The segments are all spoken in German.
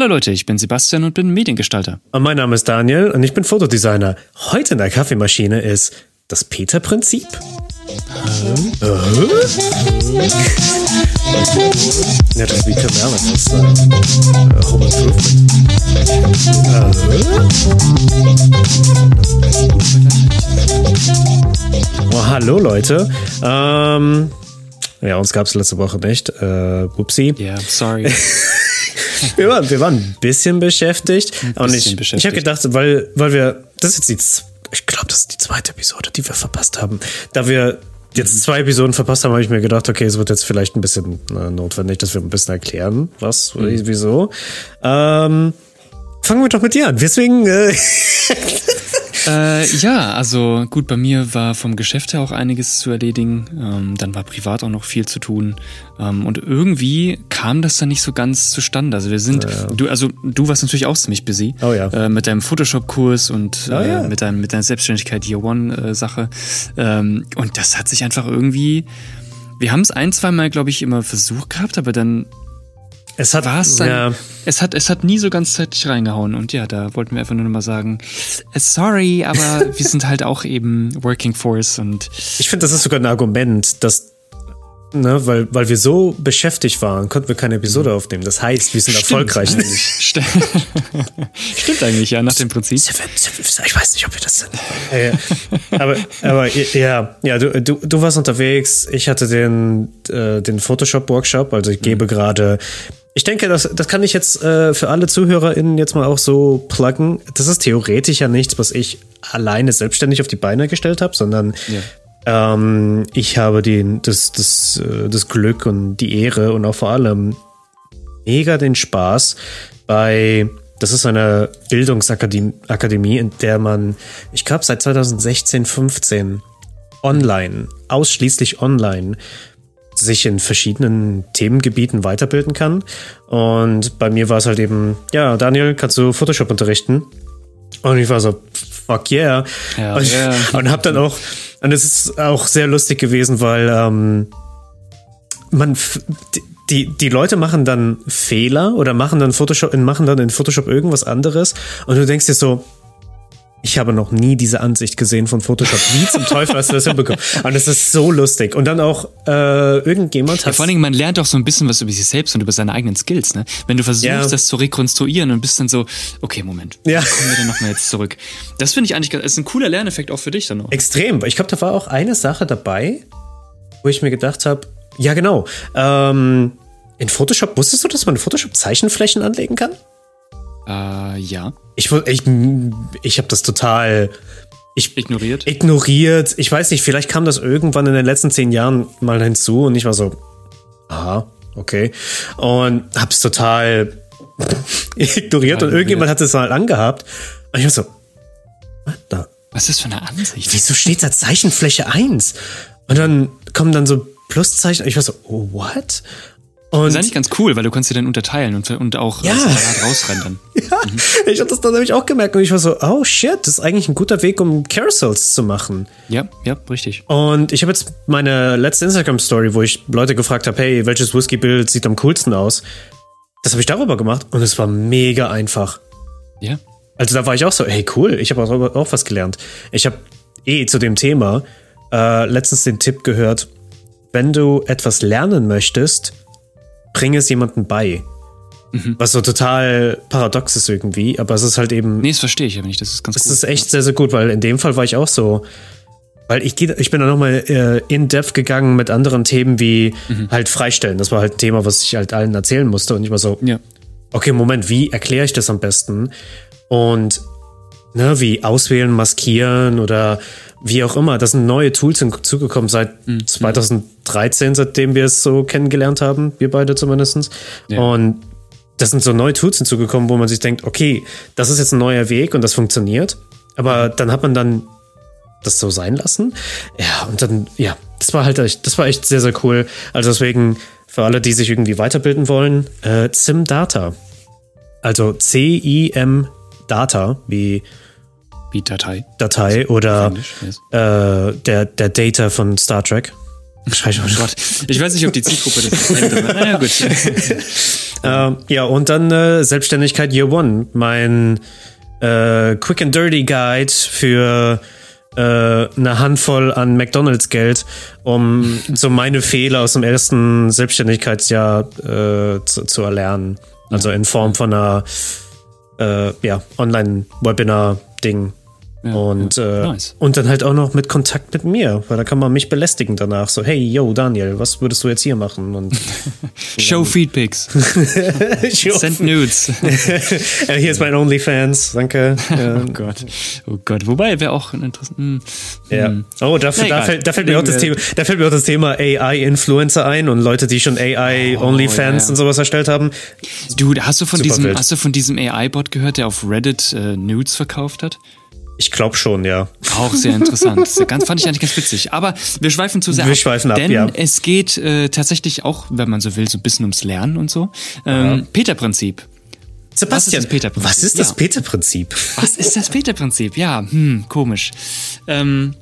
Hallo Leute, ich bin Sebastian und bin Mediengestalter. Und mein Name ist Daniel und ich bin Fotodesigner. Heute in der Kaffeemaschine ist das Peter-Prinzip. Äh? Oh, hallo Leute. Ähm, ja, uns gab es letzte Woche nicht. Äh, upsie. Ja, yeah, sorry. wir, waren, wir waren ein bisschen beschäftigt. Ein und bisschen ich, beschäftigt. ich habe gedacht, weil, weil wir, das ist jetzt die, ich glaube, das ist die zweite Episode, die wir verpasst haben. Da wir jetzt zwei Episoden verpasst haben, habe ich mir gedacht, okay, es wird jetzt vielleicht ein bisschen äh, notwendig, dass wir ein bisschen erklären, was, Mhm. wieso. Ähm, fangen wir doch mit dir an. Deswegen, äh, Äh, ja, also gut, bei mir war vom Geschäft her auch einiges zu erledigen. Ähm, dann war privat auch noch viel zu tun. Ähm, und irgendwie kam das dann nicht so ganz zustande. Also wir sind, du, also du warst natürlich auch ziemlich busy. Oh ja. Äh, mit deinem Photoshop-Kurs und Oh ja. äh, mit, deinem, mit deiner Selbstständigkeit Year One-Sache. ähm, und das hat sich einfach irgendwie. Wir haben es ein, zwei Mal, glaube ich, immer versucht gehabt, aber dann es hat, war es dann. ja, Es hat, es hat nie so ganz zeitig reingehauen. Und ja, da wollten wir einfach nur mal sagen, äh, sorry, aber wir sind halt auch eben Working Force und ich finde, das ist sogar ein Argument, dass, ne, weil, weil wir so beschäftigt waren, konnten wir keine Episode aufnehmen. Das heißt, wir sind erfolgreich. Stimmt eigentlich. St- Stimmt eigentlich, ja, nach dem Prinzip. Ich weiß nicht, ob wir das sind. Äh, aber, aber ja, ja, du, du, du warst unterwegs. Ich hatte den, äh, den Photoshop-Workshop. Also ich gebe gerade. Ich denke, das, das kann ich jetzt äh, für alle ZuhörerInnen jetzt mal auch so pluggen. Das ist theoretisch ja nichts, was ich alleine selbstständig auf die Beine gestellt habe, sondern Ja. Ähm, ich habe den, das, das, äh, das Glück und die Ehre und auch vor allem mega den Spaß bei, das ist eine Bildungsakademie, Akademie, in der man, ich glaube, seit 2016, 15 online, ausschließlich online, sich in verschiedenen Themengebieten weiterbilden kann. Und bei mir war es halt eben, ja, Daniel, kannst du Photoshop unterrichten? Und ich war so, fuck yeah. Ja, und, ja. und hab dann auch, und es ist auch sehr lustig gewesen, weil ähm, man die, die Leute machen dann Fehler oder machen dann Photoshop, machen dann in Photoshop irgendwas anderes und du denkst dir so, ich habe noch nie diese Ansicht gesehen von Photoshop. Wie zum Teufel hast du das hinbekommen? Und es ist so lustig. Und dann auch äh, irgendjemand Ja, hat vor allen Dingen, man lernt auch so ein bisschen was über sich selbst und über seine eigenen Skills, ne? Wenn du versuchst, Ja. das zu rekonstruieren und bist dann so, okay, Moment, Ja. kommen wir denn nochmal jetzt zurück? Das finde ich eigentlich, ganz- ist ein cooler Lerneffekt auch für dich dann noch. Extrem. Ich glaube, da war auch eine Sache dabei, wo ich mir gedacht habe, ja genau, ähm, in Photoshop, wusstest du, dass man in Photoshop Zeichenflächen anlegen kann? Äh, ja, Ich, ich, ich habe das total ich, ignoriert. ignoriert. Ich weiß nicht, vielleicht kam das irgendwann in den letzten zehn Jahren mal hinzu und ich war so, aha, okay. Und hab's total ignoriert und irgendjemand hat es mal angehabt. Und ich war so, was da? Was ist das für eine Ansicht? wieso steht da Zeichenfläche 1? Und dann kommen dann so Pluszeichen. Ich war so, oh, what? Und Das ist eigentlich ganz cool, weil du kannst sie dann unterteilen und, und auch Ja. äh, separat rausrendern. ja, ich habe das dann nämlich auch gemerkt und ich war so, oh shit, das ist eigentlich ein guter Weg, um Carousels zu machen. Ja, ja, richtig. Und ich habe jetzt meine letzte Instagram-Story, wo ich Leute gefragt habe, hey, welches Whisky-Bild sieht am coolsten aus? Das habe ich darüber gemacht und es war mega einfach. Ja. Also da war ich auch so, hey cool, ich habe auch, auch was gelernt. Ich habe eh zu dem Thema äh, letztens den Tipp gehört, wenn du etwas lernen möchtest, bring es jemandem bei. Was so total paradox ist irgendwie, aber es ist halt eben, Nee, das verstehe ich aber nicht. Das ist ganz es cool. ist echt sehr, sehr gut, weil in dem Fall war ich auch so, weil ich, ich bin da nochmal äh, in depth gegangen mit anderen Themen wie halt Freistellen. Das war halt ein Thema, was ich halt allen erzählen musste und ich war so, Ja. okay, Moment, wie erkläre ich das am besten? Und ne, wie auswählen, maskieren oder wie auch immer. Das sind neue Tools hinzugekommen seit 2013, seitdem wir es so kennengelernt haben, wir beide zumindest. Ja. Und das sind so neue Tools hinzugekommen, wo man sich denkt, okay, das ist jetzt ein neuer Weg und das funktioniert. Aber dann hat man dann das so sein lassen. Ja, und dann, ja, das war halt echt, das war echt sehr, sehr cool. Also deswegen, für alle, die sich irgendwie weiterbilden wollen, äh, CIM-Data. Also C-I-M Data, wie Wie Datei. Datei oder Englisch, yes. äh, der, der Data von Star Trek. Schreib oh Gott. Ich weiß nicht, ob die Zielgruppe das kennt, aber naja, gut. ähm, ja, und dann äh, Selbstständigkeit Year One. Mein äh, Quick and Dirty Guide für äh, eine Handvoll an McDonalds-Geld, um so meine Fehler aus dem ersten Selbstständigkeitsjahr äh, zu, zu erlernen. Also in Form von einer äh, ja, Online-Webinar-Ding. Ja, und, ja. Äh, nice. und dann halt auch noch mit Kontakt mit mir, weil da kann man mich belästigen danach. So, hey, yo, Daniel, was würdest du jetzt hier machen? Und, Show Feedpics. Send Nudes. ja, hier ist mein OnlyFans, danke. oh Gott. Oh Gott. Wobei wäre auch interessant. Hm. Ja. Hm. Oh, dafür, nee, da, fällt, da, fällt mir auch das Thema, da fällt mir auch das Thema AI-Influencer ein und Leute, die schon AI-Onlyfans oh, und sowas erstellt haben. Du, hast du von diesem, hast du von diesem AI-Bot gehört, der auf Reddit äh, Nudes verkauft hat? Ich glaube schon, ja. Auch sehr interessant. ganz, fand ich eigentlich ganz witzig. Aber wir schweifen zu sehr wir ab. Schweifen ab, denn ja. es geht äh, tatsächlich auch, wenn man so will, so ein bisschen ums Lernen und so. Ähm, Peter-Prinzip. Sebastian, was ist das Peter-Prinzip? Was ist das Peter-Prinzip? Was ist das Peter-Prinzip? Ja, hm, komisch. Ähm,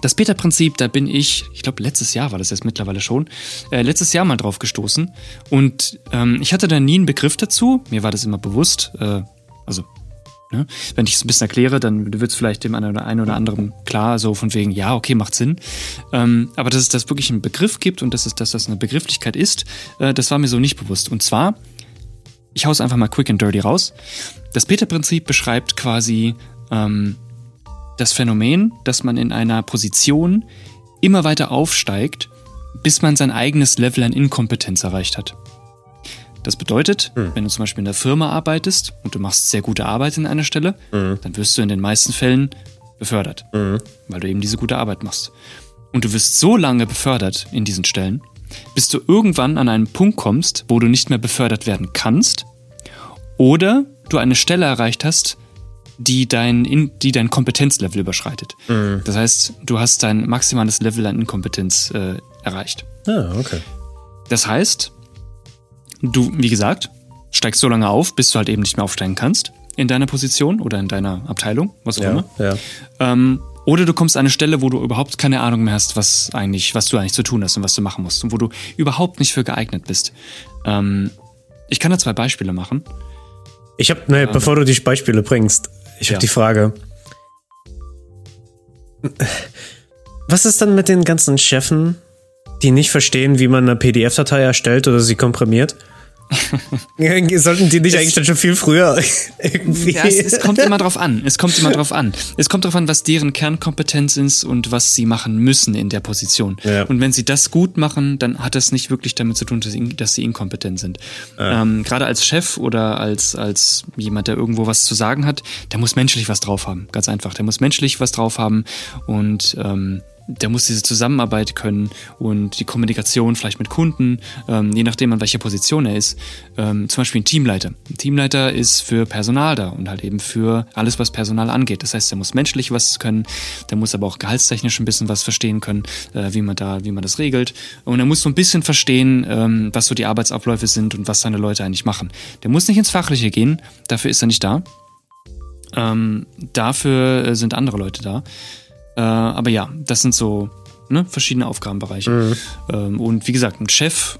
das Peter-Prinzip, da bin ich, ich glaube letztes Jahr war das jetzt mittlerweile schon, äh, letztes Jahr mal drauf gestoßen. Und ähm, ich hatte da nie einen Begriff dazu. Mir war das immer bewusst. Äh, also Ne? Wenn ich es ein bisschen erkläre, dann wird es vielleicht dem einen oder anderen klar, so von wegen, ja, okay, macht Sinn. Ähm, aber dass es das wirklich einen Begriff gibt und dass, es, dass das eine Begrifflichkeit ist, äh, das war mir so nicht bewusst. Und zwar, ich hau's einfach mal quick and dirty raus. Das Peter-Prinzip beschreibt quasi ähm, das Phänomen, dass man in einer Position immer weiter aufsteigt, bis man sein eigenes Level an Inkompetenz erreicht hat. Das bedeutet, mhm. wenn du zum Beispiel in der Firma arbeitest und du machst sehr gute Arbeit in einer Stelle, mhm. dann wirst du in den meisten Fällen befördert, mhm. weil du eben diese gute Arbeit machst. Und du wirst so lange befördert in diesen Stellen, bis du irgendwann an einen Punkt kommst, wo du nicht mehr befördert werden kannst oder du eine Stelle erreicht hast, die dein, die dein Kompetenzlevel überschreitet. Mhm. Das heißt, du hast dein maximales Level an Inkompetenz äh, erreicht. Ah, okay. Das heißt, Du, wie gesagt, steigst so lange auf, bis du halt eben nicht mehr aufsteigen kannst in deiner Position oder in deiner Abteilung, was auch ja, immer. Ja. Ähm, oder du kommst an eine Stelle, wo du überhaupt keine Ahnung mehr hast, was eigentlich, was du eigentlich zu tun hast und was du machen musst und wo du überhaupt nicht für geeignet bist. Ähm, ich kann da zwei Beispiele machen. Ich habe, ne, ähm, bevor du die Beispiele bringst, ich habe ja. die Frage. Was ist dann mit den ganzen Chefen, die nicht verstehen, wie man eine PDF-Datei erstellt oder sie komprimiert? Sollten die nicht es, eigentlich dann schon viel früher irgendwie? Ja, es, es, kommt immer drauf an. Es kommt immer drauf an. Es kommt drauf an, was deren Kernkompetenz ist und was sie machen müssen in der Position. Ja. Und wenn sie das gut machen, dann hat das nicht wirklich damit zu tun, dass sie, dass sie inkompetent sind. Ja. Ähm, Gerade als Chef oder als, als jemand, der irgendwo was zu sagen hat, der muss menschlich was drauf haben. Ganz einfach. Der muss menschlich was drauf haben und ähm, der muss diese Zusammenarbeit können und die Kommunikation vielleicht mit Kunden, ähm, je nachdem an welcher Position er ist. Ähm, zum Beispiel ein Teamleiter. Ein Teamleiter ist für Personal da und halt eben für alles, was Personal angeht. Das heißt, er muss menschlich was können, der muss aber auch gehaltstechnisch ein bisschen was verstehen können, äh, wie man da, wie man das regelt. Und er muss so ein bisschen verstehen, ähm, was so die Arbeitsabläufe sind und was seine Leute eigentlich machen. Der muss nicht ins Fachliche gehen, dafür ist er nicht da. Ähm, dafür äh, sind andere Leute da. Äh, aber ja, das sind so ne, verschiedene Aufgabenbereiche. Mhm. Ähm, und wie gesagt, ein Chef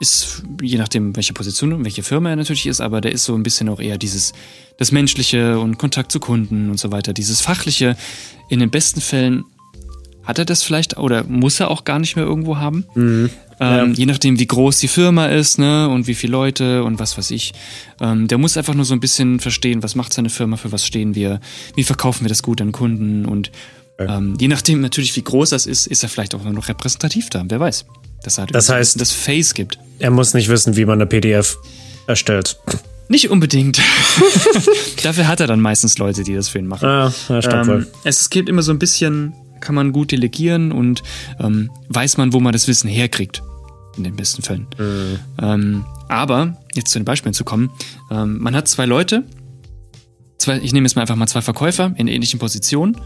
ist, je nachdem, welche Position und welche Firma er natürlich ist, aber der ist so ein bisschen auch eher dieses, das Menschliche und Kontakt zu Kunden und so weiter. Dieses Fachliche, in den besten Fällen hat er das vielleicht oder muss er auch gar nicht mehr irgendwo haben. Mhm. Ähm, ja. Je nachdem, wie groß die Firma ist, ne, und wie viele Leute und was weiß ich. Ähm, der muss einfach nur so ein bisschen verstehen, was macht seine Firma, für was stehen wir, wie verkaufen wir das gut an Kunden und ähm, je nachdem natürlich, wie groß das ist, ist er vielleicht auch noch repräsentativ da. Wer weiß. Dass er halt das heißt, das Face gibt. Er muss nicht wissen, wie man eine PDF erstellt. Nicht unbedingt. Dafür hat er dann meistens Leute, die das für ihn machen. Ah, ja, stimmt ähm, Es gibt immer so ein bisschen, kann man gut delegieren und ähm, weiß man, wo man das Wissen herkriegt. In den besten Fällen. Mhm. Ähm, aber, jetzt zu den Beispielen zu kommen, ähm, man hat zwei Leute, zwei, ich nehme jetzt mal einfach mal zwei Verkäufer in ähnlichen Positionen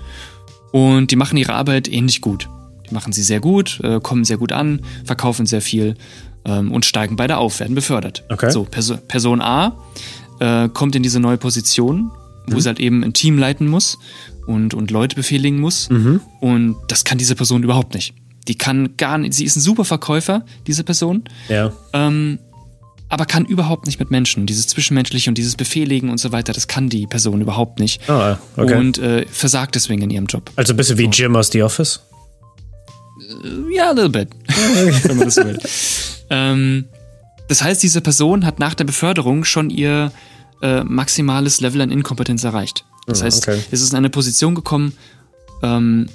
und die machen ihre Arbeit ähnlich gut. Die machen sie sehr gut, äh, kommen sehr gut an, verkaufen sehr viel ähm, und steigen beide auf, werden befördert. Okay. So, Perso Person A äh, kommt in diese neue Position, wo mhm. sie halt eben ein Team leiten muss und, und Leute befehligen muss. Mhm. Und das kann diese Person überhaupt nicht. Die kann gar nicht, sie ist ein super Verkäufer, diese Person. Ja. Ähm, aber kann überhaupt nicht mit Menschen. Dieses Zwischenmenschliche und dieses Befehligen und so weiter, das kann die Person überhaupt nicht. Ah, okay. Und äh, versagt deswegen in ihrem Job. also ein bisschen wie Jim aus The Office. Ja, a little bit. Wenn man das so will. ähm, das heißt, diese Person hat nach der Beförderung schon ihr äh, maximales Level an Inkompetenz erreicht. Das Ah, heißt, okay. es ist in eine Position gekommen, ähm,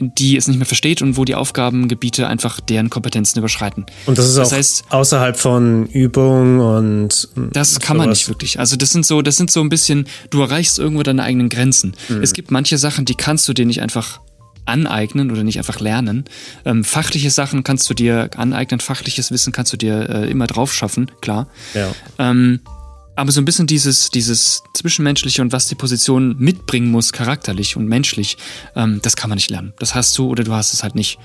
die es nicht mehr versteht und wo die Aufgabengebiete einfach deren Kompetenzen überschreiten. Und das ist Das auch heißt- außerhalb von Übung und. Das kann man sowas. nicht wirklich. Also das sind so, das sind so ein bisschen, du erreichst irgendwo deine eigenen Grenzen. Mhm. Es gibt manche Sachen, die kannst du dir nicht einfach aneignen oder nicht einfach lernen. Ähm, fachliche Sachen kannst du dir aneignen, fachliches Wissen kannst du dir äh, immer drauf schaffen, klar. Ja. Ähm, aber so ein bisschen dieses, dieses Zwischenmenschliche und was die Position mitbringen muss, charakterlich und menschlich, ähm, das kann man nicht lernen. Das hast du oder du hast es halt nicht.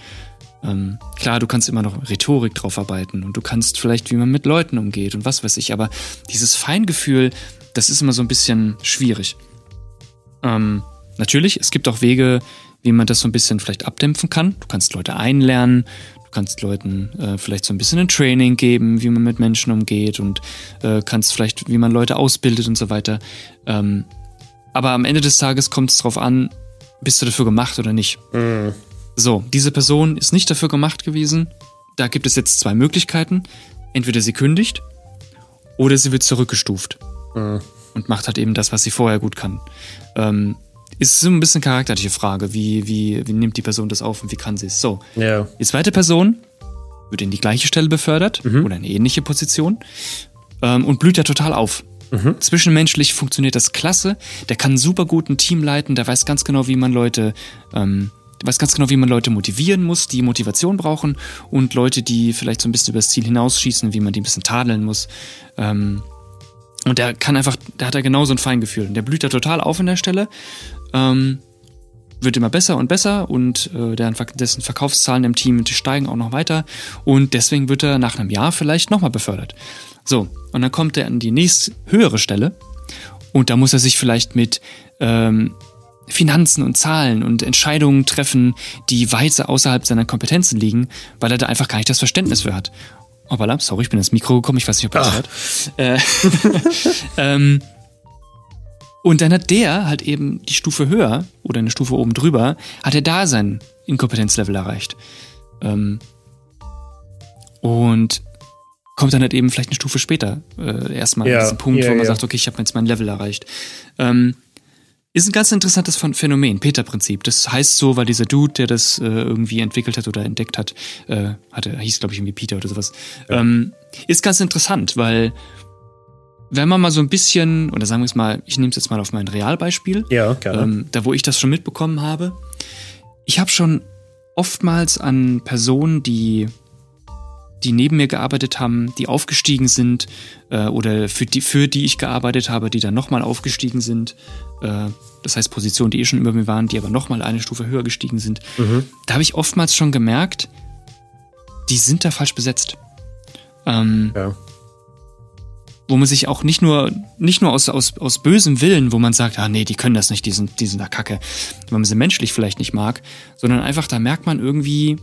Ähm, klar, du kannst immer noch Rhetorik drauf arbeiten und du kannst vielleicht, wie man mit Leuten umgeht und was weiß ich, aber dieses Feingefühl, das ist immer so ein bisschen schwierig. Ähm, natürlich, es gibt auch Wege, wie man das so ein bisschen vielleicht abdämpfen kann. Du kannst Leute einlernen, kannst Leuten äh, vielleicht so ein bisschen ein Training geben, wie man mit Menschen umgeht und äh, kannst vielleicht, wie man Leute ausbildet und so weiter. Ähm, aber am Ende des Tages kommt es darauf an, bist du dafür gemacht oder nicht. So, diese Person ist nicht dafür gemacht gewesen. Da gibt es jetzt zwei Möglichkeiten. Entweder sie kündigt oder sie wird zurückgestuft und macht halt eben das, was sie vorher gut kann. Ähm, ist so ein bisschen charakterliche Frage. Wie, wie, wie nimmt die Person das auf und wie kann sie es? So, Ja. die zweite Person wird in die gleiche Stelle befördert oder eine ähnliche Position ähm, und blüht da total auf. Zwischenmenschlich funktioniert das klasse. Der kann super gut ein Team leiten. Der weiß ganz genau, wie man Leute, ähm, weiß ganz genau, wie man Leute motivieren muss, die Motivation brauchen und Leute, die vielleicht so ein bisschen übers Ziel hinausschießen, wie man die ein bisschen tadeln muss. Ähm, und der kann einfach, der hat da genau so ein Feingefühl. Der blüht da total auf an der Stelle. Ähm, wird immer besser und besser und äh, deren, dessen Verkaufszahlen im Team steigen auch noch weiter und deswegen wird er nach einem Jahr vielleicht nochmal befördert. So, und dann kommt er an die nächst höhere Stelle und da muss er sich vielleicht mit ähm, Finanzen und Zahlen und Entscheidungen treffen, die weit außerhalb seiner Kompetenzen liegen, weil er da einfach gar nicht das Verständnis für hat. Hoppala, sorry, ich bin ins Mikro gekommen, ich weiß nicht, ob ihr das Ah. hört. Äh, ähm, und dann hat der halt eben die Stufe höher oder eine Stufe oben drüber, hat er da sein Inkompetenzlevel erreicht. Ähm, und kommt dann halt eben vielleicht eine Stufe später äh, erstmal Ja, an diesen Punkt, ja, wo man ja. sagt, okay, ich habe jetzt mein Level erreicht. Ähm, ist ein ganz interessantes Phän- Phänomen, Peter-Prinzip. Das heißt so, weil dieser Dude, der das äh, irgendwie entwickelt hat oder entdeckt hat, äh, hatte, hieß glaube ich irgendwie Peter oder sowas, ähm, ist ganz interessant, weil wenn man mal so ein bisschen, oder sagen wir es mal, ich nehme es jetzt mal auf mein Realbeispiel, Ja, gerne. ähm, da wo ich das schon mitbekommen habe. Ich habe schon oftmals an Personen, die die neben mir gearbeitet haben, die aufgestiegen sind äh, oder für die, für die ich gearbeitet habe, die dann nochmal aufgestiegen sind. Äh, das heißt Positionen, die eh schon über mir waren, die aber nochmal eine Stufe höher gestiegen sind. Da habe ich oftmals schon gemerkt, die sind da falsch besetzt. Ähm, ja. wo man sich auch nicht nur, nicht nur aus, aus, aus bösem Willen, wo man sagt, ah nee, die können das nicht, die sind, die sind da kacke, weil man sie menschlich vielleicht nicht mag, sondern einfach, da merkt man irgendwie,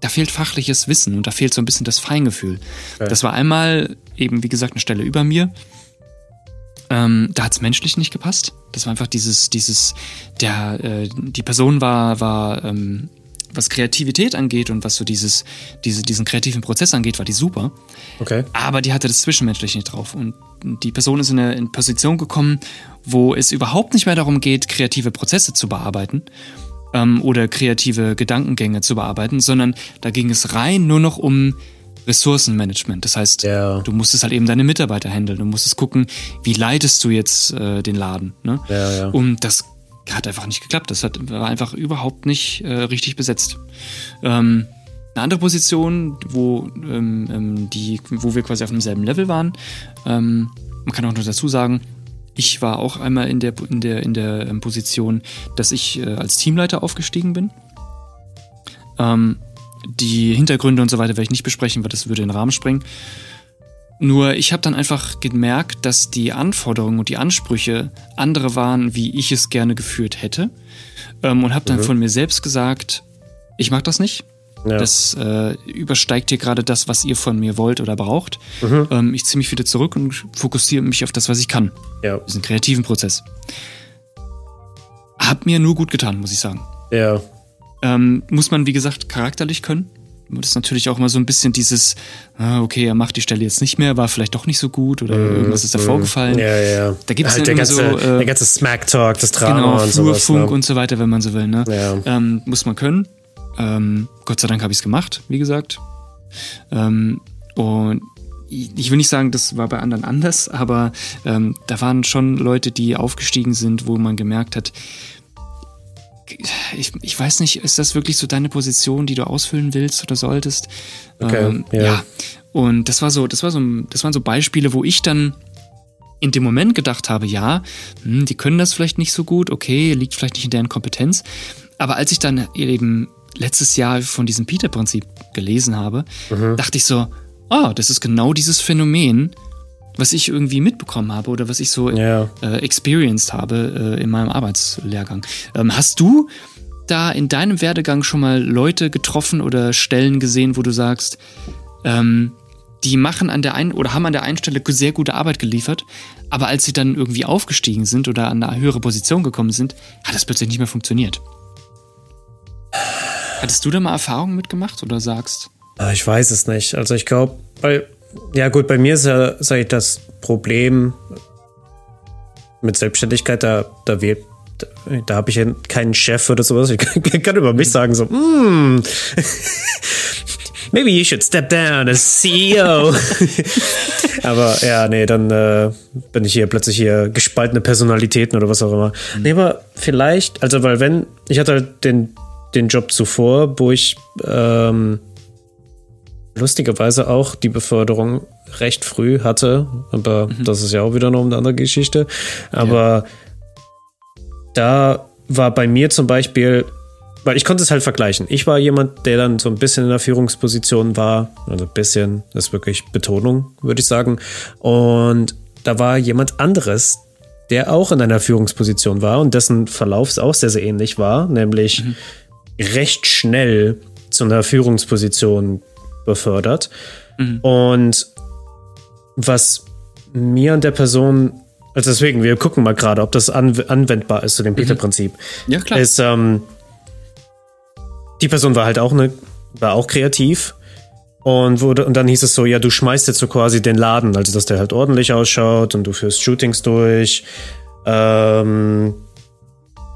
da fehlt fachliches Wissen und da fehlt so ein bisschen das Feingefühl. Ja. Das war einmal eben, wie gesagt, eine Stelle über mir. Ähm, da hat's menschlich nicht gepasst. Das war einfach dieses, dieses, der, äh, die Person war, war, ähm, was Kreativität angeht und was so dieses, diese, diesen kreativen Prozess angeht, war die super. Okay. Aber die hatte das Zwischenmenschliche nicht drauf. Und die Person ist in eine, in eine Position gekommen, wo es überhaupt nicht mehr darum geht, kreative Prozesse zu bearbeiten ähm, oder kreative Gedankengänge zu bearbeiten, sondern da ging es rein nur noch um Ressourcenmanagement. Das heißt, Ja. du musstest halt eben deine Mitarbeiter handeln. Du musstest gucken, wie leitest du jetzt äh, den Laden. Ne? Ja, ja. Und das hat einfach nicht geklappt. Das hat, war einfach überhaupt nicht äh, richtig besetzt. Ähm, eine andere Position, wo, ähm, ähm, die, wo wir quasi auf demselben Level waren. Ähm, man kann auch noch dazu sagen, ich war auch einmal in der, in der, in der ähm, Position, dass ich äh, als Teamleiter aufgestiegen bin. Ähm, die Hintergründe und so weiter werde ich nicht besprechen, weil das würde den Rahmen sprengen. Nur ich habe dann einfach gemerkt, dass die Anforderungen und die Ansprüche andere waren, wie ich es gerne geführt hätte. Ähm, und habe dann von mir selbst gesagt, ich mag das nicht. Ja. Das äh, übersteigt hier gerade das, was ihr von mir wollt oder braucht. Mhm. Ähm, ich ziehe mich wieder zurück und fokussiere mich auf das, was ich kann. Ja. Diesen kreativen Prozess. Hat mir nur gut getan, muss ich sagen. Ja. Ähm, muss man, wie gesagt, charakterlich können. Das ist natürlich auch immer so ein bisschen dieses, ah, okay, er macht die Stelle jetzt nicht mehr, war vielleicht doch nicht so gut oder mm, irgendwas ist da mm, vorgefallen. Ja, ja. Da gibt es halt der, ganze, so, äh, der ganze Smack-Talk, das Drama genau, und sowas. Ne? und so weiter, wenn man so will. Ne? Ja. Ähm, muss man können. Ähm, Gott sei Dank habe ich es gemacht, wie gesagt. Ähm, und ich will nicht sagen, das war bei anderen anders, aber ähm, da waren schon Leute, die aufgestiegen sind, wo man gemerkt hat, ich, ich weiß nicht, ist das wirklich so deine Position, die du ausfüllen willst oder solltest? Okay, ähm, ja. ja. Und das war so, das war so, das waren so Beispiele, wo ich dann in dem Moment gedacht habe, ja, hm, die können das vielleicht nicht so gut, okay, liegt vielleicht nicht in deren Kompetenz. Aber als ich dann eben letztes Jahr von diesem Peter-Prinzip gelesen habe, mhm. dachte ich so, oh, das ist genau dieses Phänomen, was ich irgendwie mitbekommen habe oder was ich so ja. äh, experienced habe äh, in meinem Arbeitslehrgang. Ähm, hast du da in deinem Werdegang schon mal Leute getroffen oder Stellen gesehen, wo du sagst, ähm, die machen an der einen oder haben an der einen Stelle sehr gute Arbeit geliefert, aber als sie dann irgendwie aufgestiegen sind oder an eine höhere Position gekommen sind, hat das plötzlich nicht mehr funktioniert. Hattest du da mal Erfahrungen mitgemacht oder sagst? Ah, ich weiß es nicht. Also ich glaube, weil ja, gut, bei mir ist ja, sag ich, das Problem mit Selbstständigkeit, da, da wird da, habe ich keinen Chef oder sowas. Ich kann, kann über mich sagen, so, mm, maybe you should step down as CEO. aber ja, nee, dann äh, bin ich hier plötzlich hier gespaltene Personalitäten oder was auch immer. Mhm. Nee, aber vielleicht, also, weil wenn, ich hatte halt den, den Job zuvor, wo ich ähm, lustigerweise auch die Beförderung recht früh hatte, aber mhm. das ist ja auch wieder noch eine andere Geschichte. Aber ja. da war bei mir zum Beispiel, weil ich konnte es halt vergleichen. Ich war jemand, der dann so ein bisschen in der Führungsposition war, also ein bisschen, das ist wirklich Betonung, würde ich sagen. Und da war jemand anderes, der auch in einer Führungsposition war und dessen Verlauf auch sehr, sehr ähnlich war, nämlich mhm. Recht schnell zu einer Führungsposition befördert. Mhm. Und was mir und der Person, also deswegen, wir gucken mal gerade, ob das anwendbar ist zu dem mhm. Peter-Prinzip. Ja, klar. Ist, ähm, die Person war halt auch eine, war auch kreativ. Und, wurde, und dann hieß es so, ja, du schmeißt jetzt so quasi den Laden, also dass der halt ordentlich ausschaut und du führst Shootings durch. Ähm,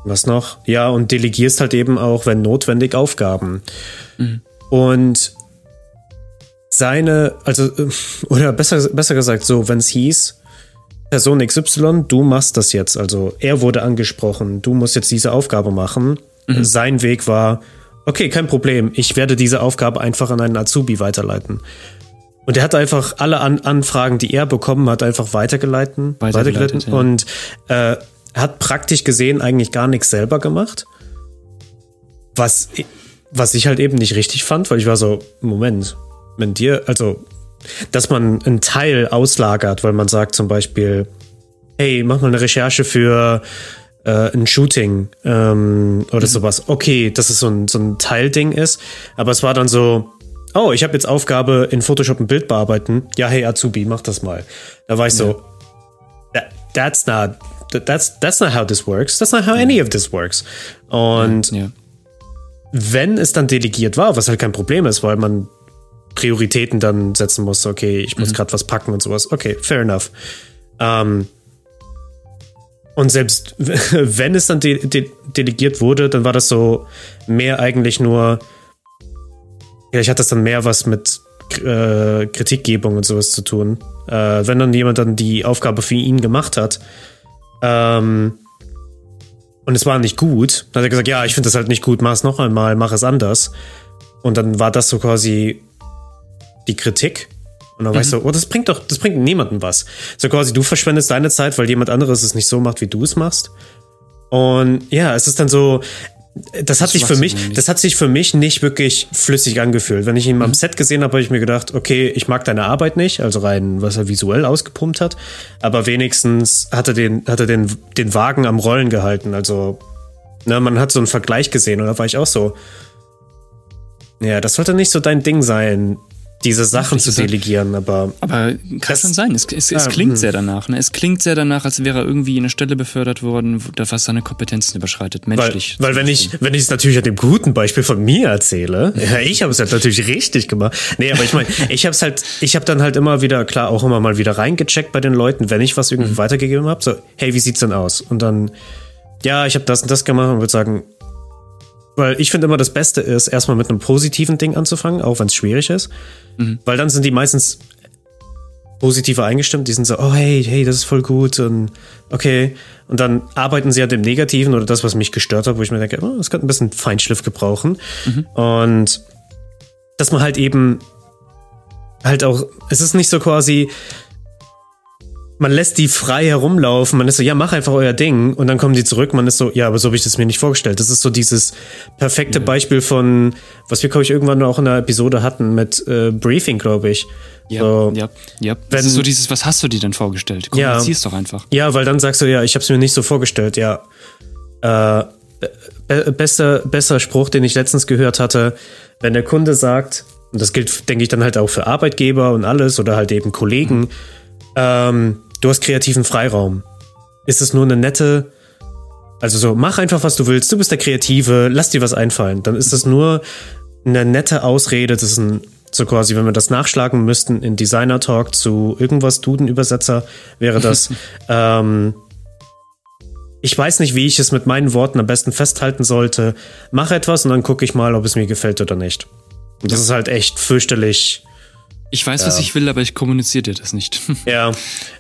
was noch? Ja, und delegierst halt eben auch, wenn notwendig, Aufgaben. Mhm. Und seine, also, oder besser, besser gesagt so, wenn es hieß, Person XY, du machst das jetzt. Also er wurde angesprochen, du musst jetzt diese Aufgabe machen. Mhm. Sein Weg war, okay, kein Problem, ich werde diese Aufgabe einfach an einen Azubi weiterleiten. Und er hat einfach alle an Anfragen, die er bekommen hat, einfach weitergeleitet. weitergeleitet ja. Und äh, hat praktisch gesehen eigentlich gar nichts selber gemacht. Was, was ich halt eben nicht richtig fand, weil ich war so, Moment, wenn dir, also, dass man einen Teil auslagert, weil man sagt zum Beispiel, hey, mach mal eine Recherche für äh, ein Shooting ähm, oder mhm. sowas. Okay, dass es so ein, so ein Teilding ist, aber es war dann so, oh, ich habe jetzt Aufgabe in Photoshop ein Bild bearbeiten. Ja, hey Azubi, mach das mal. Da war ich ja. so, that, that's not that's that's not how this works. That's not how any of this works. Und ja. wenn es dann delegiert war, was halt kein Problem ist, weil man Prioritäten dann setzen muss. Okay, ich muss mhm. gerade was packen und sowas. Okay, fair enough. Ähm, und selbst wenn es dann de de delegiert wurde, dann war das so mehr eigentlich nur. Ja, ich hatte das dann mehr was mit äh, Kritikgebung und sowas zu tun. Äh, wenn dann jemand dann die Aufgabe für ihn gemacht hat ähm, und es war nicht gut, dann hat er gesagt, ja, ich finde das halt nicht gut, mach es noch einmal, mach es anders. Und dann war das so quasi die Kritik. Und dann mhm. weißt du, oh, das bringt doch, das bringt niemandem was. So quasi, du verschwendest deine Zeit, weil jemand anderes es nicht so macht, wie du es machst. Und ja, es ist dann so, das hat sich für mich, das hat sich für mich nicht wirklich flüssig angefühlt. Wenn ich ihn mhm. am Set gesehen habe, habe ich mir gedacht, okay, ich mag deine Arbeit nicht, also rein, was er visuell ausgepumpt hat, aber wenigstens hat er den, hat er den, den Wagen am Rollen gehalten. Also, ne, man hat so einen Vergleich gesehen und da war ich auch so, Ja, das sollte nicht so dein Ding sein, diese Sachen zu delegieren, aber. Aber kann schon sein. Es, es, es klingt sehr danach. Ne? Es klingt sehr danach, als wäre er irgendwie in eine Stelle befördert worden, was seine Kompetenzen überschreitet, menschlich. Weil, weil wenn ich, wenn ich es natürlich an dem guten Beispiel von mir erzähle, ja, ich habe es halt natürlich richtig gemacht. Nee, aber ich meine, ich habe es halt, ich habe dann halt immer wieder, klar, auch immer mal wieder reingecheckt bei den Leuten, wenn ich was irgendwie mhm. weitergegeben habe, so, hey, wie sieht's denn aus? Und dann, ja, ich habe das und das gemacht und würde sagen, weil ich finde immer, das Beste ist, erstmal mit einem positiven Ding anzufangen, auch wenn es schwierig ist. Mhm. Weil dann sind die meistens positiver eingestimmt. Die sind so, oh hey, hey, das ist voll gut und okay. Und dann arbeiten sie an dem Negativen oder das, was mich gestört hat, wo ich mir denke, oh, das könnte ein bisschen Feinschliff gebrauchen. Mhm. Und dass man halt eben halt auch, es ist nicht so quasi, man lässt die frei herumlaufen. Man ist so, ja, mach einfach euer Ding. Und dann kommen die zurück. Man ist so, ja, aber so habe ich das mir nicht vorgestellt. Das ist so dieses perfekte ja. Beispiel von, was wir, glaube ich, irgendwann auch in einer Episode hatten mit äh, Briefing, glaube ich. Ja, so, ja, ja. Das ist so dieses, was hast du dir denn vorgestellt? Kommunizier's ja, doch einfach. Ja, weil dann sagst du, ja, ich habe es mir nicht so vorgestellt. Ja, äh, be bester, bester Spruch, den ich letztens gehört hatte, wenn der Kunde sagt, und das gilt, denke ich, dann halt auch für Arbeitgeber und alles oder halt eben Kollegen, mhm. ähm, du hast kreativen Freiraum. Ist es nur eine nette, also so, mach einfach, was du willst, du bist der Kreative, lass dir was einfallen. Dann ist das nur eine nette Ausrede, das ist ein, so quasi, wenn wir das nachschlagen müssten in Designer Talk zu irgendwas Duden-Übersetzer, wäre das, ähm, ich weiß nicht, wie ich es mit meinen Worten am besten festhalten sollte. Mach etwas und dann gucke ich mal, ob es mir gefällt oder nicht. Und das ist halt echt fürchterlich ich weiß, ja. was ich will, aber ich kommuniziere dir das nicht. Ja,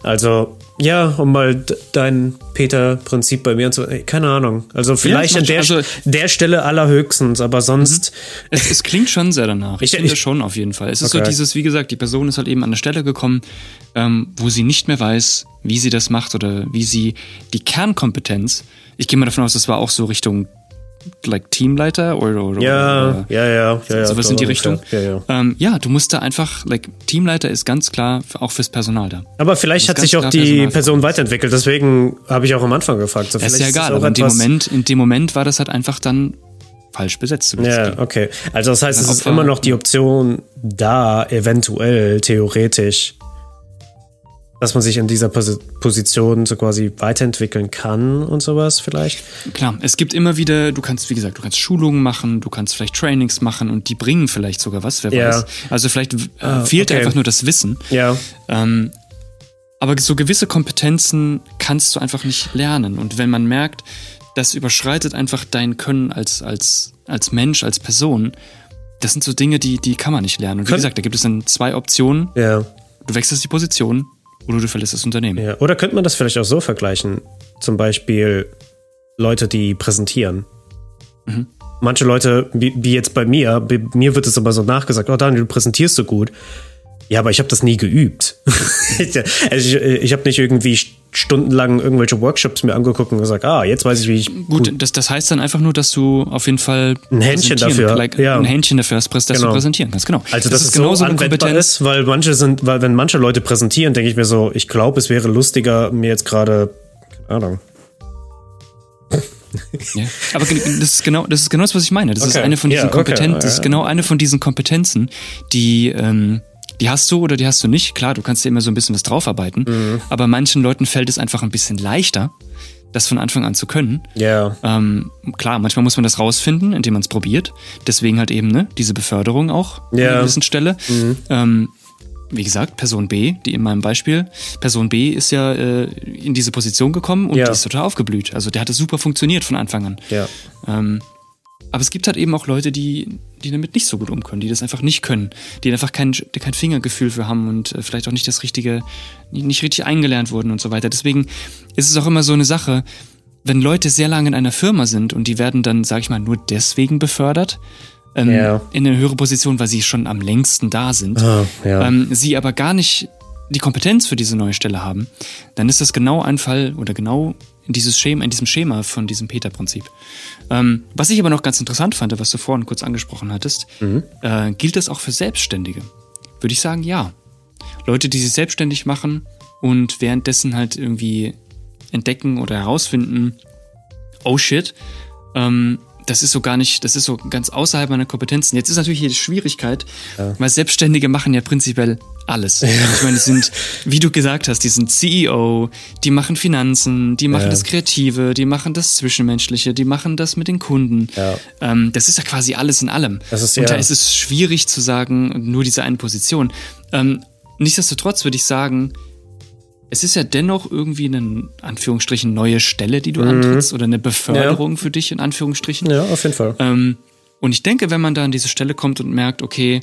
also, ja, um mal dein Peter-Prinzip bei mir zu. Keine Ahnung. Also, vielleicht ja, an der, also, der Stelle allerhöchstens, aber sonst. Mhm. Es, es, klingt schon sehr danach. Ich, ich finde schon auf jeden Fall. Es ist okay. so dieses, wie gesagt, die Person ist halt eben an eine Stelle gekommen, ähm, wo sie nicht mehr weiß, wie sie das macht oder wie sie die Kernkompetenz. Ich gehe mal davon aus, das war auch so Richtung like Teamleiter oder, oder ja, oder, ja, ja, ja, ja, sowas in die Richtung. Ja, ja. Ähm, ja, du musst da einfach, like Teamleiter ist ganz klar auch fürs Personal da. Aber vielleicht hat sich auch die Person weiterentwickelt. Deswegen habe ich auch am Anfang gefragt. So, ist ja egal. aber in dem Moment, in dem Moment war das halt einfach dann falsch besetzt. Ja, okay. Also das heißt, es ist immer noch die Option da, eventuell theoretisch dass man sich in dieser Position so quasi weiterentwickeln kann und sowas vielleicht. Klar, es gibt immer wieder, du kannst, wie gesagt, du kannst Schulungen machen, du kannst vielleicht Trainings machen und die bringen vielleicht sogar was, wer ja. weiß. Also vielleicht äh, ah, fehlt okay. einfach nur das Wissen. Ja. Ähm, aber so gewisse Kompetenzen kannst du einfach nicht lernen. Und wenn man merkt, das überschreitet einfach dein Können als, als, als Mensch, als Person, das sind so Dinge, die, die kann man nicht lernen. Und wie gesagt, da gibt es dann zwei Optionen. Ja. Du wechselst die Position oder du verlässt das Unternehmen. Ja. Oder könnte man das vielleicht auch so vergleichen? Zum Beispiel Leute, die präsentieren. Mhm. Manche Leute, wie, wie jetzt bei mir, bei mir wird es aber so nachgesagt, oh Daniel, du präsentierst so gut. Ja, aber ich habe das nie geübt. also ich, ich habe nicht irgendwie stundenlang irgendwelche Workshops mir angeguckt und gesagt, ah, jetzt weiß ich, wie ich. Gut, gut. Das, das heißt dann einfach nur, dass du auf jeden Fall ein Händchen dafür, like, ja. ein Händchen dafür hast, dass genau. du präsentieren kannst. Genau. Also das, das ist genauso so anwendbar ist, weil manche sind, weil wenn manche Leute präsentieren, denke ich mir so, ich glaube, es wäre lustiger, mir jetzt gerade, keine Ahnung. Ja, aber das ist genau, das ist genau das, was ich meine. Das okay. ist eine von diesen ja, Kompetenzen, okay. das ist genau eine von diesen Kompetenzen, die ähm, die hast du oder die hast du nicht. Klar, du kannst dir immer so ein bisschen was draufarbeiten. Mhm. Aber manchen Leuten fällt es einfach ein bisschen leichter, das von Anfang an zu können. Ja. Yeah. Ähm, klar, manchmal muss man das rausfinden, indem man es probiert. Deswegen halt eben ne, diese Beförderung auch yeah. an einer gewissen Stelle. Mhm. Ähm, wie gesagt, Person B, die in meinem Beispiel, Person B ist ja äh, in diese Position gekommen und ja. die ist total aufgeblüht. Also der hat es super funktioniert von Anfang an. Ja. Ähm, aber es gibt halt eben auch Leute, die, die damit nicht so gut umkönnen, die das einfach nicht können, die einfach kein, kein Fingergefühl für haben und äh, vielleicht auch nicht das richtige, nicht richtig eingelernt wurden und so weiter. Deswegen ist es auch immer so eine Sache, wenn Leute sehr lange in einer Firma sind und die werden dann, sag ich mal, nur deswegen befördert, ähm, ja. in eine höhere Position, weil sie schon am längsten da sind, oh, ja. ähm, sie aber gar nicht die Kompetenz für diese neue Stelle haben, dann ist das genau ein Fall oder genau in, dieses Schema, in diesem Schema von diesem Peter-Prinzip. Ähm, was ich aber noch ganz interessant fand, was du vorhin kurz angesprochen hattest, mhm. äh, gilt das auch für Selbstständige? Würde ich sagen, ja. Leute, die sich selbstständig machen und währenddessen halt irgendwie entdecken oder herausfinden, oh shit, ähm, das ist so gar nicht, das ist so ganz außerhalb meiner Kompetenzen. Jetzt ist natürlich hier die Schwierigkeit, ja. weil Selbstständige machen ja prinzipiell alles. Ja. Ich meine, die sind, wie du gesagt hast, die sind CEO, die machen Finanzen, die machen ja. das Kreative, die machen das Zwischenmenschliche, die machen das mit den Kunden. Ähm, das ist ja quasi alles in allem. Ist, Und da ist es schwierig zu sagen, nur diese eine Position. Ähm, nichtsdestotrotz würde ich sagen, es ist ja dennoch irgendwie eine, Anführungsstrichen, neue Stelle, die du mhm. antrittst oder eine Beförderung ja. für dich, in Anführungsstrichen. Ja, auf jeden Fall. Ähm, und ich denke, wenn man da an diese Stelle kommt und merkt, okay,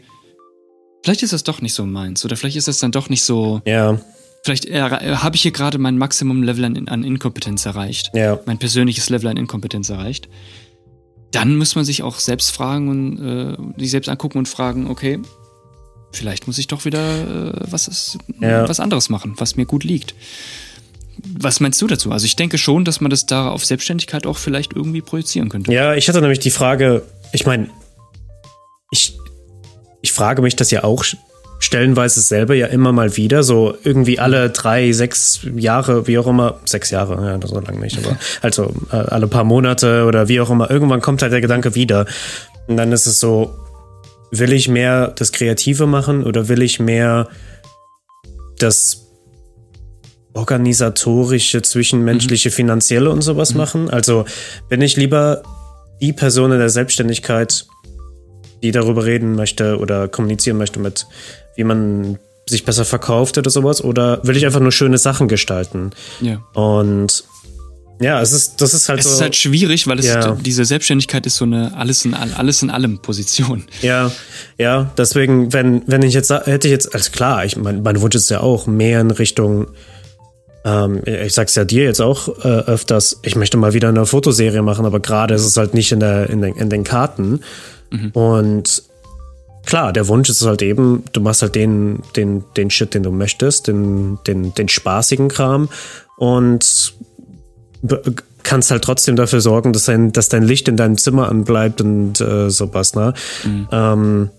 vielleicht ist das doch nicht so meins oder vielleicht ist das dann doch nicht so. Ja. Vielleicht äh, habe ich hier gerade mein Maximum-Level an, an, Inkompetenz erreicht. Ja. Mein persönliches Level an Inkompetenz erreicht. Dann muss man sich auch selbst fragen und äh, sich selbst angucken und fragen, okay, vielleicht muss ich doch wieder äh, was, ist, ja. was anderes machen, was mir gut liegt. Was meinst du dazu? Also ich denke schon, dass man das da auf Selbstständigkeit auch vielleicht irgendwie projizieren könnte. Ja, ich hatte nämlich die Frage, ich meine, ich, ich frage mich das ja auch stellenweise selber ja immer mal wieder, so irgendwie alle drei, sechs Jahre, wie auch immer, sechs Jahre, ja, so lange nicht, aber also äh, alle paar Monate oder wie auch immer, irgendwann kommt halt der Gedanke wieder. Und dann ist es so, will ich mehr das Kreative machen oder will ich mehr das organisatorische, zwischenmenschliche, mhm. finanzielle und sowas mhm. machen? Also bin ich lieber die Person in der Selbstständigkeit, die darüber reden möchte oder kommunizieren möchte mit, wie man sich besser verkauft oder sowas, oder will ich einfach nur schöne Sachen gestalten? Ja. Und ja, es ist, das ist halt es so. Es ist halt schwierig, weil es ja. diese Selbstständigkeit ist so eine alles in, alles in allem Position. Ja, ja, deswegen, wenn, wenn ich jetzt, hätte ich jetzt, also klar, ich, mein, mein Wunsch ist ja auch mehr in Richtung, ähm, ich sag's ja dir jetzt auch äh, öfters, ich möchte mal wieder eine Fotoserie machen, aber gerade ist es halt nicht in, der, in, den, in den Karten. Mhm. Und klar, der Wunsch ist halt eben, du machst halt den, den, den Shit, den du möchtest, den, den, den spaßigen Kram und kannst halt trotzdem dafür sorgen, dass dein, dass dein Licht in deinem Zimmer anbleibt und äh, sowas, ne? Mhm. Ähm,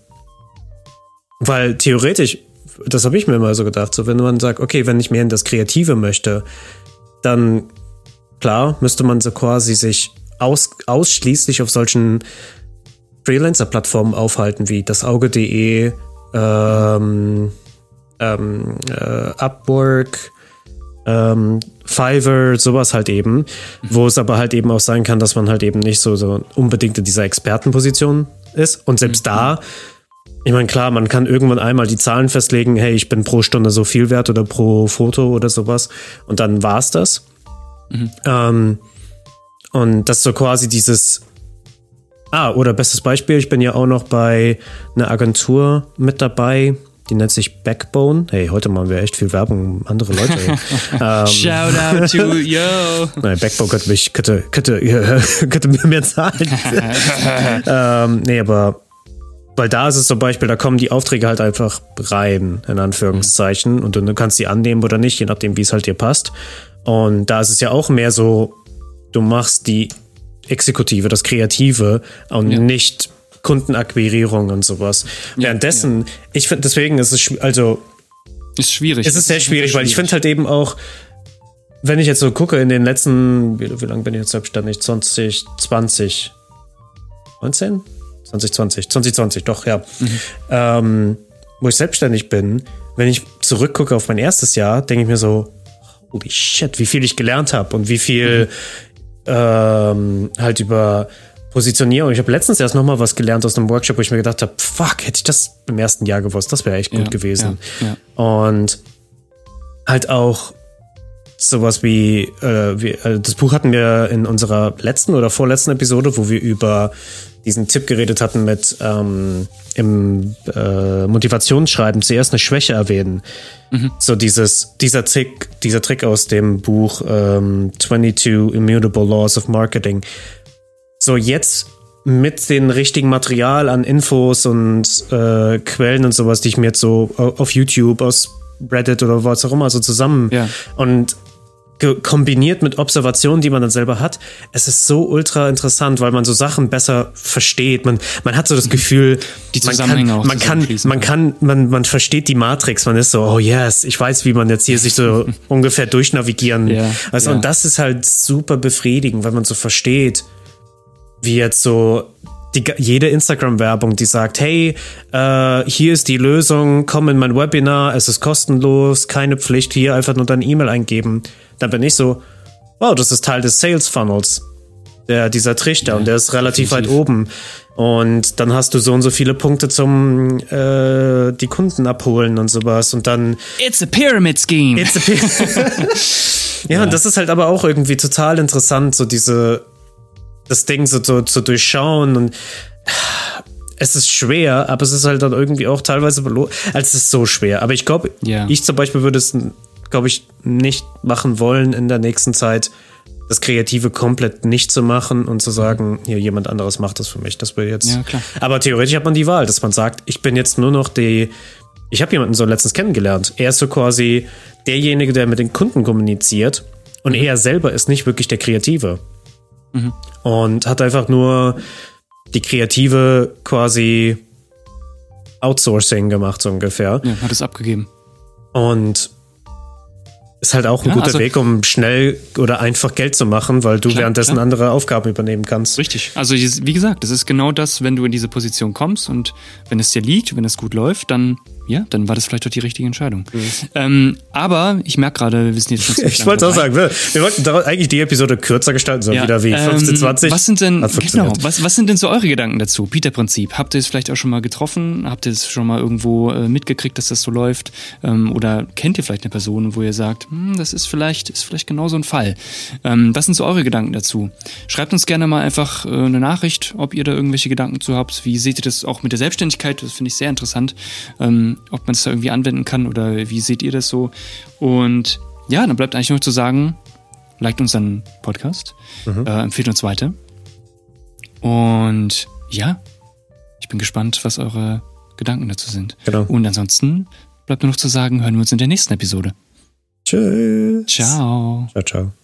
weil theoretisch, das habe ich mir immer so gedacht, so wenn man sagt, okay, wenn ich mehr in das Kreative möchte, dann klar, müsste man so quasi sich aus, ausschließlich auf solchen Freelancer-Plattformen aufhalten, wie das Auge.de, ähm, ähm, äh, Upwork, ähm, Fiverr, sowas halt eben, wo es aber halt eben auch sein kann, dass man halt eben nicht so, so unbedingt in dieser Expertenposition ist. Und selbst mhm. da, ich meine, klar, man kann irgendwann einmal die Zahlen festlegen, hey, ich bin pro Stunde so viel wert oder pro Foto oder sowas. Und dann war's das. Mhm. Ähm, und das ist so quasi dieses. Ah, oder bestes Beispiel, ich bin ja auch noch bei einer Agentur mit dabei, die nennt sich Backbone. Hey, heute machen wir echt viel Werbung andere Leute. ähm, Shout out to yo. Nein, Backbone könnte mich, könnte, könnte, könnte mir mehr zahlen. ähm, nee, aber weil da ist es zum Beispiel, da kommen die Aufträge halt einfach rein, in Anführungszeichen, mhm. und du kannst sie annehmen oder nicht, je nachdem, wie es halt dir passt. Und da ist es ja auch mehr so, du machst die Exekutive, das Kreative und ja. nicht Kundenakquirierung und sowas. Ja, Währenddessen, ja. ich finde, deswegen ist es, also. Ist schwierig. Es ist sehr schwierig, weil ich finde halt eben auch, wenn ich jetzt so gucke, in den letzten, wie, wie lange bin ich jetzt selbstständig? 2020, 19? 2020, 2020, doch, ja. Mhm. Ähm, wo ich selbstständig bin, wenn ich zurückgucke auf mein erstes Jahr, denke ich mir so, holy shit, wie viel ich gelernt habe und wie viel mhm. ähm, halt über Positionierung. Ich habe letztens erst noch mal was gelernt aus einem Workshop, wo ich mir gedacht habe, fuck, hätte ich das im ersten Jahr gewusst, das wäre echt gut ja, gewesen. Ja, ja. Und halt auch sowas wie, äh, wie äh, das Buch hatten wir in unserer letzten oder vorletzten Episode, wo wir über diesen Tipp geredet hatten mit ähm, im äh, Motivationsschreiben zuerst eine Schwäche erwähnen. Mhm. So dieses, dieser Trick, dieser Trick aus dem Buch ähm, 22 Immutable Laws of Marketing, so jetzt mit dem richtigen Material an Infos und äh, Quellen und sowas, die ich mir jetzt so auf YouTube, aus Reddit oder was auch immer so zusammen ja. und kombiniert mit Observationen, die man dann selber hat, es ist so ultra interessant, weil man so Sachen besser versteht. Man, man hat so das mhm. Gefühl, die Zusammenhänge man kann, man kann, man kann, man, man versteht die Matrix. Man ist so, oh yes, ich weiß, wie man jetzt hier sich so ungefähr durchnavigieren. Ja, also, ja. und das ist halt super befriedigend, weil man so versteht, wie jetzt so die, jede Instagram-Werbung, die sagt, hey, äh, hier ist die Lösung, komm in mein Webinar, es ist kostenlos, keine Pflicht, hier einfach nur deine E-Mail eingeben. Dann bin ich so, wow, das ist Teil des Sales Funnels, der, dieser Trichter, ja, und der ist relativ definitiv. weit oben. Und dann hast du so und so viele Punkte zum äh, die Kunden abholen und sowas. Und dann. It's a pyramid scheme. It's a ja, ja, und das ist halt aber auch irgendwie total interessant, so diese das Ding so zu, zu durchschauen und es ist schwer, aber es ist halt dann irgendwie auch teilweise belohnt. Also es ist so schwer. Aber ich glaube, yeah. ich zum Beispiel würde es, glaube ich, nicht machen wollen in der nächsten Zeit, das Kreative komplett nicht zu machen und zu sagen, hier jemand anderes macht das für mich. Das will jetzt. Ja, klar. Aber theoretisch hat man die Wahl, dass man sagt, ich bin jetzt nur noch die. Ich habe jemanden so letztens kennengelernt. Er ist so quasi derjenige, der mit den Kunden kommuniziert und er selber ist nicht wirklich der Kreative. Mhm. Und hat einfach nur die kreative quasi Outsourcing gemacht, so ungefähr. Ja, hat es abgegeben. Und ist halt auch ein ja, guter also, Weg, um schnell oder einfach Geld zu machen, weil du klar, währenddessen klar. andere Aufgaben übernehmen kannst. Richtig. Also wie gesagt, das ist genau das, wenn du in diese Position kommst und wenn es dir liegt, wenn es gut läuft, dann ja, dann war das vielleicht doch die richtige Entscheidung. Mhm. Ähm, aber ich merke gerade, wir sind jetzt schon Ich wollte auch sagen, wir, wir, wollten eigentlich die Episode kürzer gestalten, so ja, wieder wie 15, ähm, 20. Was sind denn, genau, was, was sind denn so eure Gedanken dazu? Peter-Prinzip. Habt ihr es vielleicht auch schon mal getroffen? Habt ihr es schon mal irgendwo äh, mitgekriegt, dass das so läuft? Ähm, oder kennt ihr vielleicht eine Person, wo ihr sagt, hm, das ist vielleicht, ist vielleicht genau so ein Fall? Ähm, was sind so eure Gedanken dazu? Schreibt uns gerne mal einfach äh, eine Nachricht, ob ihr da irgendwelche Gedanken zu habt. Wie seht ihr das auch mit der Selbstständigkeit? Das finde ich sehr interessant. Ähm, ob man es da irgendwie anwenden kann oder wie seht ihr das so? Und ja, dann bleibt eigentlich nur zu sagen, liked unseren Podcast, mhm. äh, empfehlt uns weiter. Und ja, ich bin gespannt, was eure Gedanken dazu sind. Genau. Und ansonsten bleibt nur noch zu sagen, hören wir uns in der nächsten Episode. Tschüss. Ciao. Ciao, ciao.